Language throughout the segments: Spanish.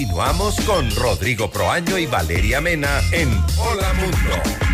Continuamos con Rodrigo Proaño y Valeria Mena en Hola Mundo.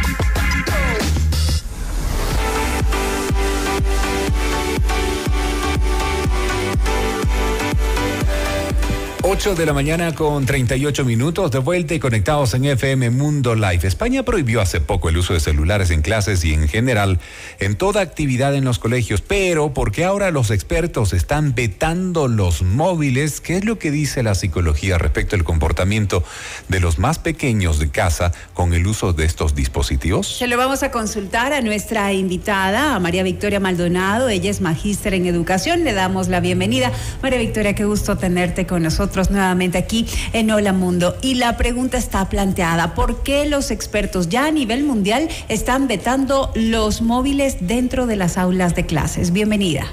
8 de la mañana con 38 minutos de vuelta y conectados en FM Mundo Live. España prohibió hace poco el uso de celulares en clases y en general en toda actividad en los colegios, pero ¿por qué ahora los expertos están vetando los móviles? ¿Qué es lo que dice la psicología respecto al comportamiento de los más pequeños de casa con el uso de estos dispositivos? Se lo vamos a consultar a nuestra invitada, a María Victoria Maldonado. Ella es magíster en educación. Le damos la bienvenida. María Victoria, qué gusto tenerte con nosotros nuevamente aquí en Hola Mundo. Y la pregunta está planteada, ¿por qué los expertos ya a nivel mundial están vetando los móviles dentro de las aulas de clases? Bienvenida.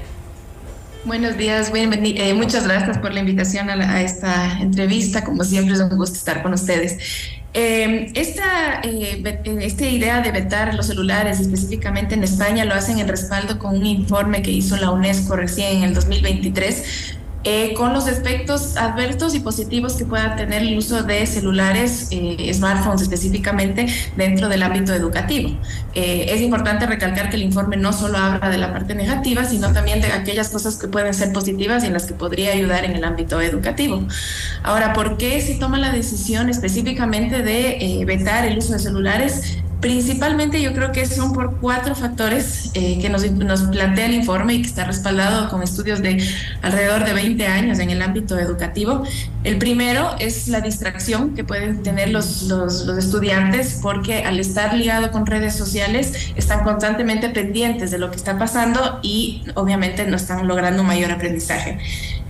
Buenos días, eh, muchas gracias por la invitación a, esta entrevista. Como siempre es un gusto estar con ustedes. Eh, esta, eh, esta idea de vetar los celulares, específicamente en España, lo hacen en respaldo con un informe que hizo la UNESCO recién en el 2023 eh, con los efectos adversos y positivos que pueda tener el uso de celulares, eh, smartphones específicamente, dentro del ámbito educativo. Eh, es importante recalcar que el informe no solo habla de la parte negativa, sino también de aquellas cosas que pueden ser positivas y en las que podría ayudar en el ámbito educativo. Ahora, ¿por qué se toma la decisión específicamente de vetar el uso de celulares? Principalmente yo creo que son por cuatro factores eh, que nos, plantea el informe y que está respaldado con estudios de alrededor de 20 años en el ámbito educativo. El primero es la distracción que pueden tener los, los, los estudiantes porque al estar ligado con redes sociales están constantemente pendientes de lo que está pasando y obviamente no están logrando un mayor aprendizaje.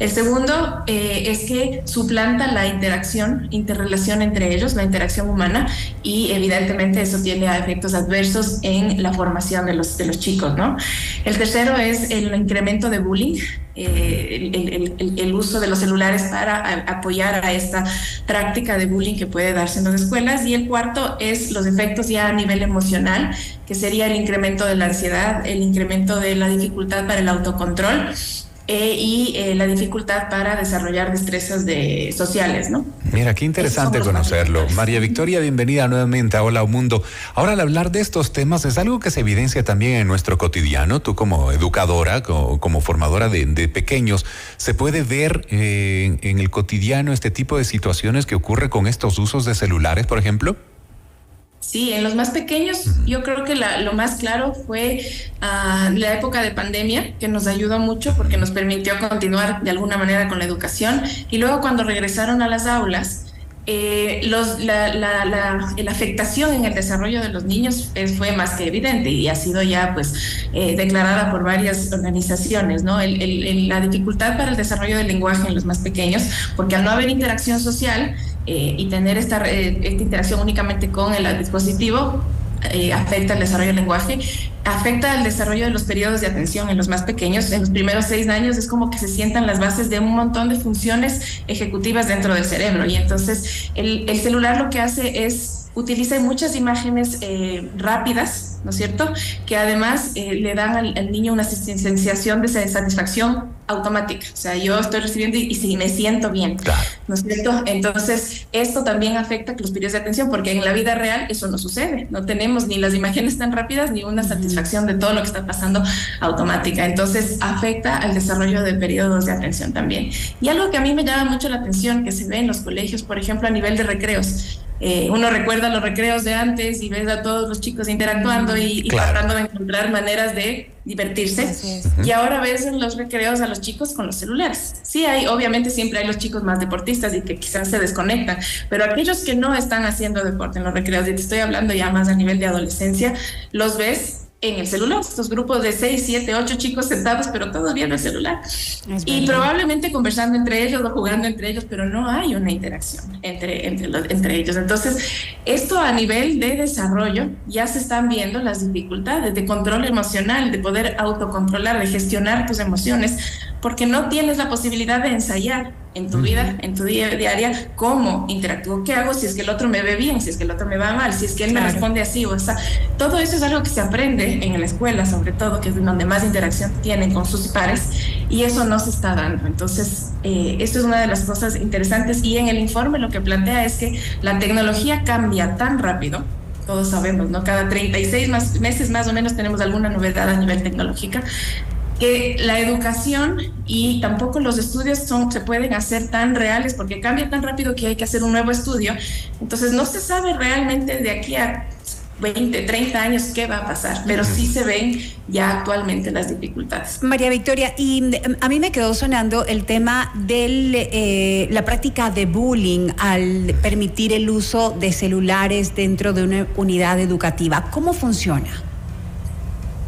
El segundo eh, es que suplanta la interacción, interrelación entre ellos, la interacción humana, y evidentemente eso tiene efectos adversos en la formación de los, de los chicos, ¿no? El tercero es el incremento de bullying, eh, el, el, uso de los celulares para apoyar a esta práctica de bullying que puede darse en las escuelas. Y el cuarto es los efectos ya a nivel emocional, que sería el incremento de la ansiedad, el incremento de la dificultad para el autocontrol eh, y eh, la dificultad para desarrollar destrezas de, sociales, ¿no? Mira, qué interesante conocerlo. María Victoria, bienvenida nuevamente a Hola Mundo. Ahora, al hablar de estos temas, es algo que se evidencia también en nuestro cotidiano. Tú como educadora, como, formadora de, pequeños, ¿se puede ver eh, en el cotidiano este tipo de situaciones que ocurre con estos usos de celulares, por ejemplo? Sí, en los más pequeños yo creo que lo más claro fue uh, la época de pandemia, que nos ayudó mucho porque nos permitió continuar de alguna manera con la educación. Y luego cuando regresaron a las aulas, eh, los, la, la, la, la, afectación en el desarrollo de los niños fue más que evidente y ha sido ya pues eh, declarada por varias organizaciones, ¿no? El, el, la dificultad para el desarrollo del lenguaje en los más pequeños, porque al no haber interacción social eh, y tener esta, esta interacción únicamente con el dispositivo, eh, afecta el desarrollo del lenguaje, afecta el desarrollo de los periodos de atención en los más pequeños. En los primeros seis años es como que se sientan las bases de un montón de funciones ejecutivas dentro del cerebro. Y entonces el, el celular lo que hace es utiliza muchas imágenes eh, rápidas, ¿no es cierto? Que además eh, le dan al, niño una sensación de satisfacción automática. O sea, yo estoy recibiendo y, y me siento bien, ¿no es cierto? Entonces, esto también afecta los periodos de atención, porque en la vida real eso no sucede. No tenemos ni las imágenes tan rápidas ni una satisfacción de todo lo que está pasando automática. Entonces, afecta al desarrollo de periodos de atención también. Y algo que a mí me llama mucho la atención, que se ve en los colegios, por ejemplo, a nivel de recreos. Eh, uno recuerda los recreos de antes y ves a todos los chicos interactuando y, tratando de encontrar maneras de divertirse. Y ahora ves en los recreos a los chicos con los celulares. Sí, hay, obviamente siempre hay los chicos más deportistas y que quizás se desconectan, pero aquellos que no están haciendo deporte en los recreos, y te estoy hablando ya más a nivel de adolescencia, los ves en el celular, estos grupos de 6, 7, 8 chicos sentados, pero todos viendo el celular. y probablemente conversando entre ellos o jugando entre ellos, pero no hay una interacción entre, entre, entre ellos. Entonces, esto a nivel de desarrollo ya se están viendo las dificultades de control emocional, de poder autocontrolar, de gestionar tus emociones, porque no tienes la posibilidad de ensayar en tu vida, en tu día diaria, cómo interactúo, qué hago si es que el otro me ve bien, si es que el otro me va mal, si es que él me responde así o sea, todo eso es algo que se aprende en la escuela, sobre todo, que es donde más interacción tienen con sus pares, y eso no se está dando. Entonces, eh, esto es una de las cosas interesantes y en el informe lo que plantea es que la tecnología cambia tan rápido, todos sabemos, ¿no? Cada 36 más, meses más o menos tenemos alguna novedad a nivel tecnológica, que la educación y tampoco los estudios son, se pueden hacer tan reales porque cambia tan rápido que hay que hacer un nuevo estudio. Entonces no se sabe realmente de aquí a 20, 30 años qué va a pasar, pero sí se ven ya actualmente las dificultades. María Victoria, y mm, a mí me quedó sonando el tema de eh, la práctica de bullying al permitir el uso de celulares dentro de una unidad educativa. ¿Cómo funciona?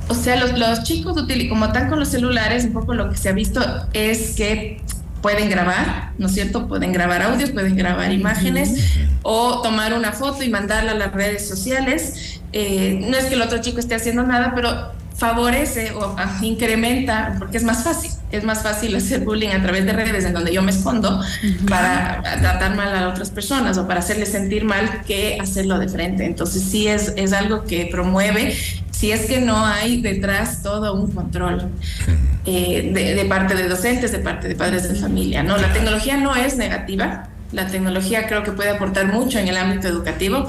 O sea, los, los chicos, como están con los celulares, un poco lo que se ha visto es que pueden grabar, ¿no es cierto? Pueden grabar audios, pueden grabar imágenes o tomar una foto y mandarla a las redes sociales. Eh, no es que el otro chico esté haciendo nada, pero favorece o incrementa, porque es más fácil, es más fácil hacer bullying a través de redes en donde yo me escondo para tratar mal a otras personas o para hacerles sentir mal que hacerlo de frente. Entonces sí es, es algo que promueve si es que no hay detrás todo un control eh, de, parte de docentes, de parte de padres de familia. No, la tecnología no es negativa. La tecnología creo que puede aportar mucho en el ámbito educativo,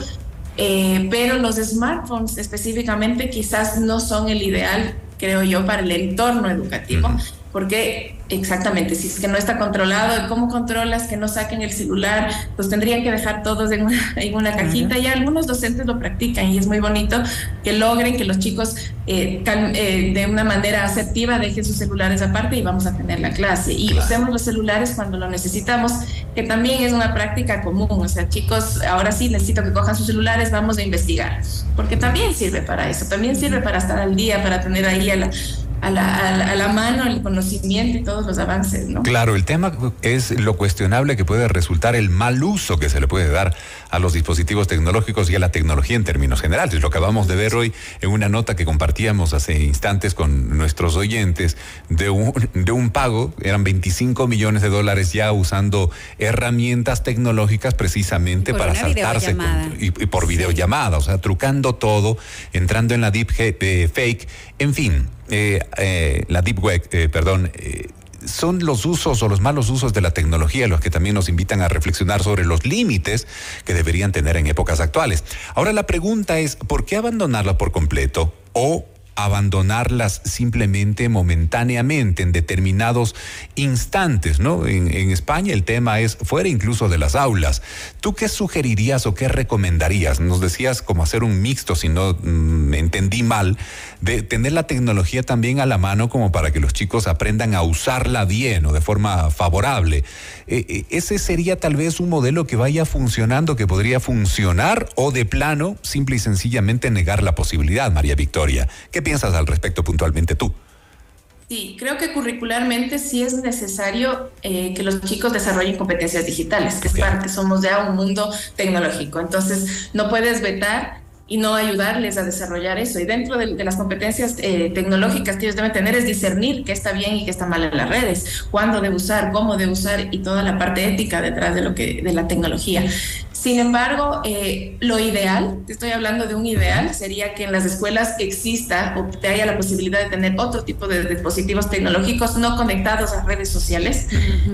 eh, pero los smartphones específicamente quizás no son el ideal, creo yo, para el entorno educativo, porque Exactamente, si es que no está controlado, ¿cómo controlas que no saquen el celular? Pues tendrían que dejar todos en una, en una cajita y algunos docentes lo practican y es muy bonito que logren que los chicos eh, eh, de una manera asertiva dejen sus celulares aparte y vamos a tener la clase. Y usemos los celulares cuando lo necesitamos, que también es una práctica común. O sea, chicos, ahora sí necesito que cojan sus celulares, vamos a investigar, porque también sirve para eso, también sirve para estar al día, para tener ahí a la a la, a, la, mano el conocimiento y todos los avances, ¿no? Claro, el tema es lo cuestionable que puede resultar el mal uso que se le puede dar a los dispositivos tecnológicos y a la tecnología en términos generales. Lo acabamos de ver hoy en una nota que compartíamos hace instantes con nuestros oyentes de un, de un pago, eran 25 millones de dólares ya usando herramientas tecnológicas precisamente para saltarse y, por videollamada, o sea, trucando todo, entrando en la deep eh, fake, en fin eh, eh, la Deep Web, eh, perdón, son los usos o los malos usos de la tecnología los que también nos invitan a reflexionar sobre los límites que deberían tener en épocas actuales. Ahora la pregunta es, ¿por qué abandonarla por completo o abandonarlas simplemente momentáneamente en determinados instantes, ¿no? En, España el tema es fuera incluso de las aulas. ¿Tú qué sugerirías o qué recomendarías? Nos decías como hacer un mixto, si no mm, entendí mal, de tener la tecnología también a la mano como para que los chicos aprendan a usarla bien o de forma favorable. Eh, eh, ¿Ese sería tal vez un modelo que vaya funcionando, que podría funcionar o de plano simple y sencillamente negar la posibilidad, María Victoria? ¿Qué piensas al respecto puntualmente tú? Sí, creo que curricularmente sí es necesario eh, que los chicos desarrollen competencias digitales, que es parte, somos ya un mundo tecnológico. Entonces, no puedes vetar y no ayudarles a desarrollar eso. Y dentro de, las competencias eh, tecnológicas que ellos deben tener es discernir qué está bien y qué está mal en las redes, cuándo de usar, cómo de usar y toda la parte ética detrás de lo que de la tecnología. Sin embargo, eh, lo ideal, estoy hablando de un ideal, sería que en las escuelas exista o te haya la posibilidad de tener otro tipo de dispositivos tecnológicos no conectados a redes sociales,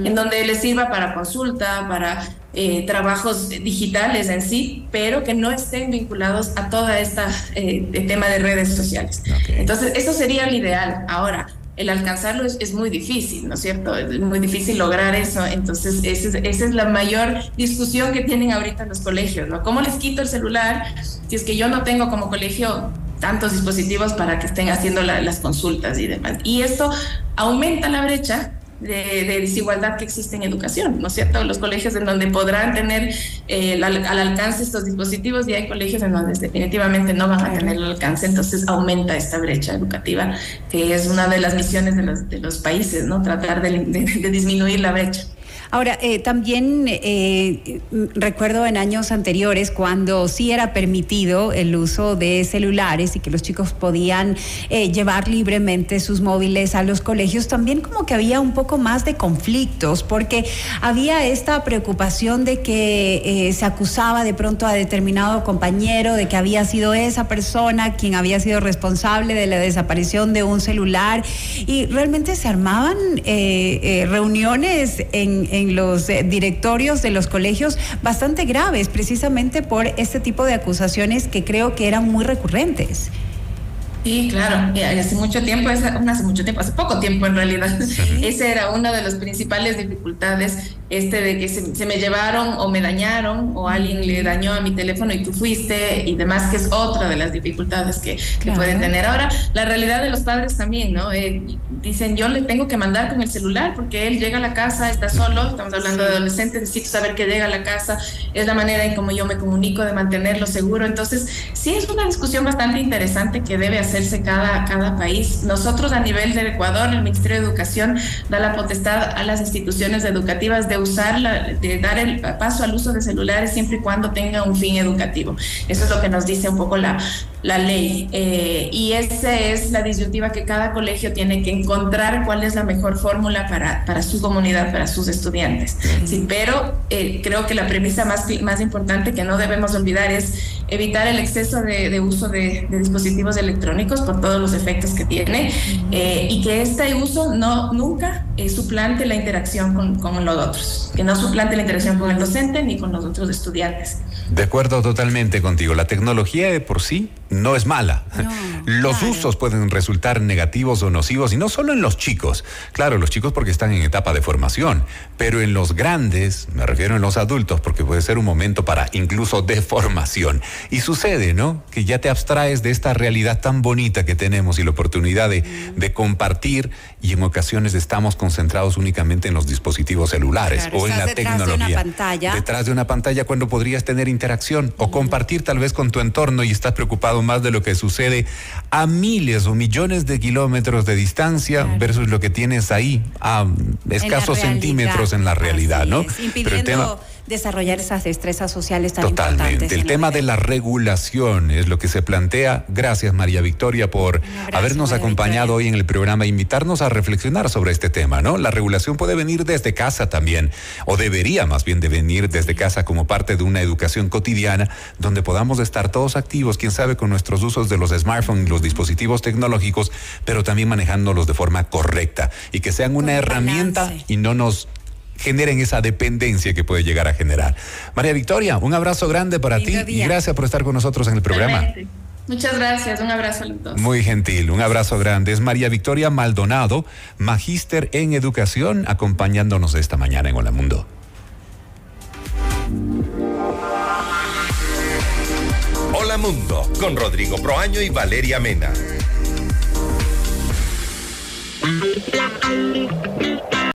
en donde les sirva para consulta, para eh, trabajos digitales en sí, pero que no estén vinculados a toda esta eh, tema de redes sociales. Entonces, eso sería el ideal. Ahora, el alcanzarlo es, muy difícil, ¿no es cierto? Es muy difícil lograr eso. Entonces, esa es, la mayor discusión que tienen ahorita los colegios, ¿no? ¿Cómo les quito el celular si es que yo no tengo como colegio tantos dispositivos para que estén haciendo las consultas y demás? Y esto aumenta la brecha de, desigualdad que existe en educación, ¿no es cierto? Los colegios en donde podrán tener eh, al, alcance estos dispositivos y hay colegios en donde definitivamente no van a tener el alcance, entonces aumenta esta brecha educativa, que es una de las misiones de los, de los países, ¿no? Tratar de disminuir la brecha. Ahora, eh, también eh, recuerdo en años anteriores cuando sí era permitido el uso de celulares y que los chicos podían eh, llevar libremente sus móviles a los colegios, también como que había un poco más de conflictos, porque había esta preocupación de que se acusaba de pronto a determinado compañero de que había sido esa persona quien había sido responsable de la desaparición de un celular y realmente se armaban reuniones en en los eh, directorios de los colegios bastante graves, precisamente por este tipo de acusaciones que creo que eran muy recurrentes. Sí, claro, hace mucho tiempo, hace mucho tiempo, hace poco tiempo en realidad, esa era una de las principales dificultades, este de que se, me llevaron o me dañaron o alguien le dañó a mi teléfono y tú fuiste y demás, que es otra de las dificultades que, pueden tener. Ahora, la realidad de los padres también, ¿no? Eh, dicen, yo le tengo que mandar con el celular porque él llega a la casa, está solo, estamos hablando de adolescentes, necesito saber que llega a la casa, es la manera en cómo yo me comunico de mantenerlo seguro. Entonces, sí es una discusión bastante interesante que debe hacer hacerse cada, cada país. Nosotros a nivel del Ecuador, el Ministerio de Educación da la potestad a las instituciones educativas de usar, de dar el paso al uso de celulares siempre y cuando tenga un fin educativo. Eso es lo que nos dice un poco la, la ley. Eh, y esa es la disyuntiva que cada colegio tiene que encontrar cuál es la mejor fórmula para, para su comunidad, para sus estudiantes. Sí, pero eh, creo que la premisa más, más importante que no debemos olvidar es evitar el exceso de, uso de, dispositivos electrónicos por todos los efectos que tiene eh, y que este uso no nunca eh, suplante la interacción con, con, los otros, que no suplante la interacción con el docente ni con los otros estudiantes. De acuerdo totalmente contigo. La tecnología de por sí no es mala. los usos pueden resultar negativos o nocivos y no solo en los chicos. Claro, los chicos porque están en etapa de formación, pero en los grandes, me refiero en los adultos porque puede ser un momento para incluso deformación. Y sucede, ¿no? Que ya te abstraes de esta realidad tan bonita que tenemos y la oportunidad de, compartir y en ocasiones estamos concentrados únicamente en los dispositivos celulares o en la tecnología. De una pantalla. Detrás de una pantalla cuando podrías tener interacción o compartir tal vez con tu entorno y estás preocupado más de lo que sucede a miles o millones de kilómetros de distancia versus lo que tienes ahí a escasos centímetros en la realidad, ¿no? Pero el tema desarrollar esas destrezas sociales tan Totalmente. El tema de la regulación es lo que se plantea. Gracias, María Victoria, por habernos acompañado hoy en el programa e invitarnos a reflexionar sobre este tema, ¿no? La regulación puede venir desde casa también, o debería más bien de venir desde casa como parte de una educación cotidiana donde podamos estar todos activos, quién sabe, con nuestros usos de los smartphones y los dispositivos tecnológicos, pero también manejándolos de forma correcta y que sean una herramienta y no nos generen esa dependencia que puede llegar a generar. María Victoria, un abrazo grande para ti y gracias por estar con nosotros en el programa. Muchas gracias, un abrazo a. Muy gentil, un abrazo grande. Es María Victoria Maldonado, magíster en educación, acompañándonos esta mañana en Hola Mundo. Hola Mundo, con Rodrigo Proaño y Valeria Mena.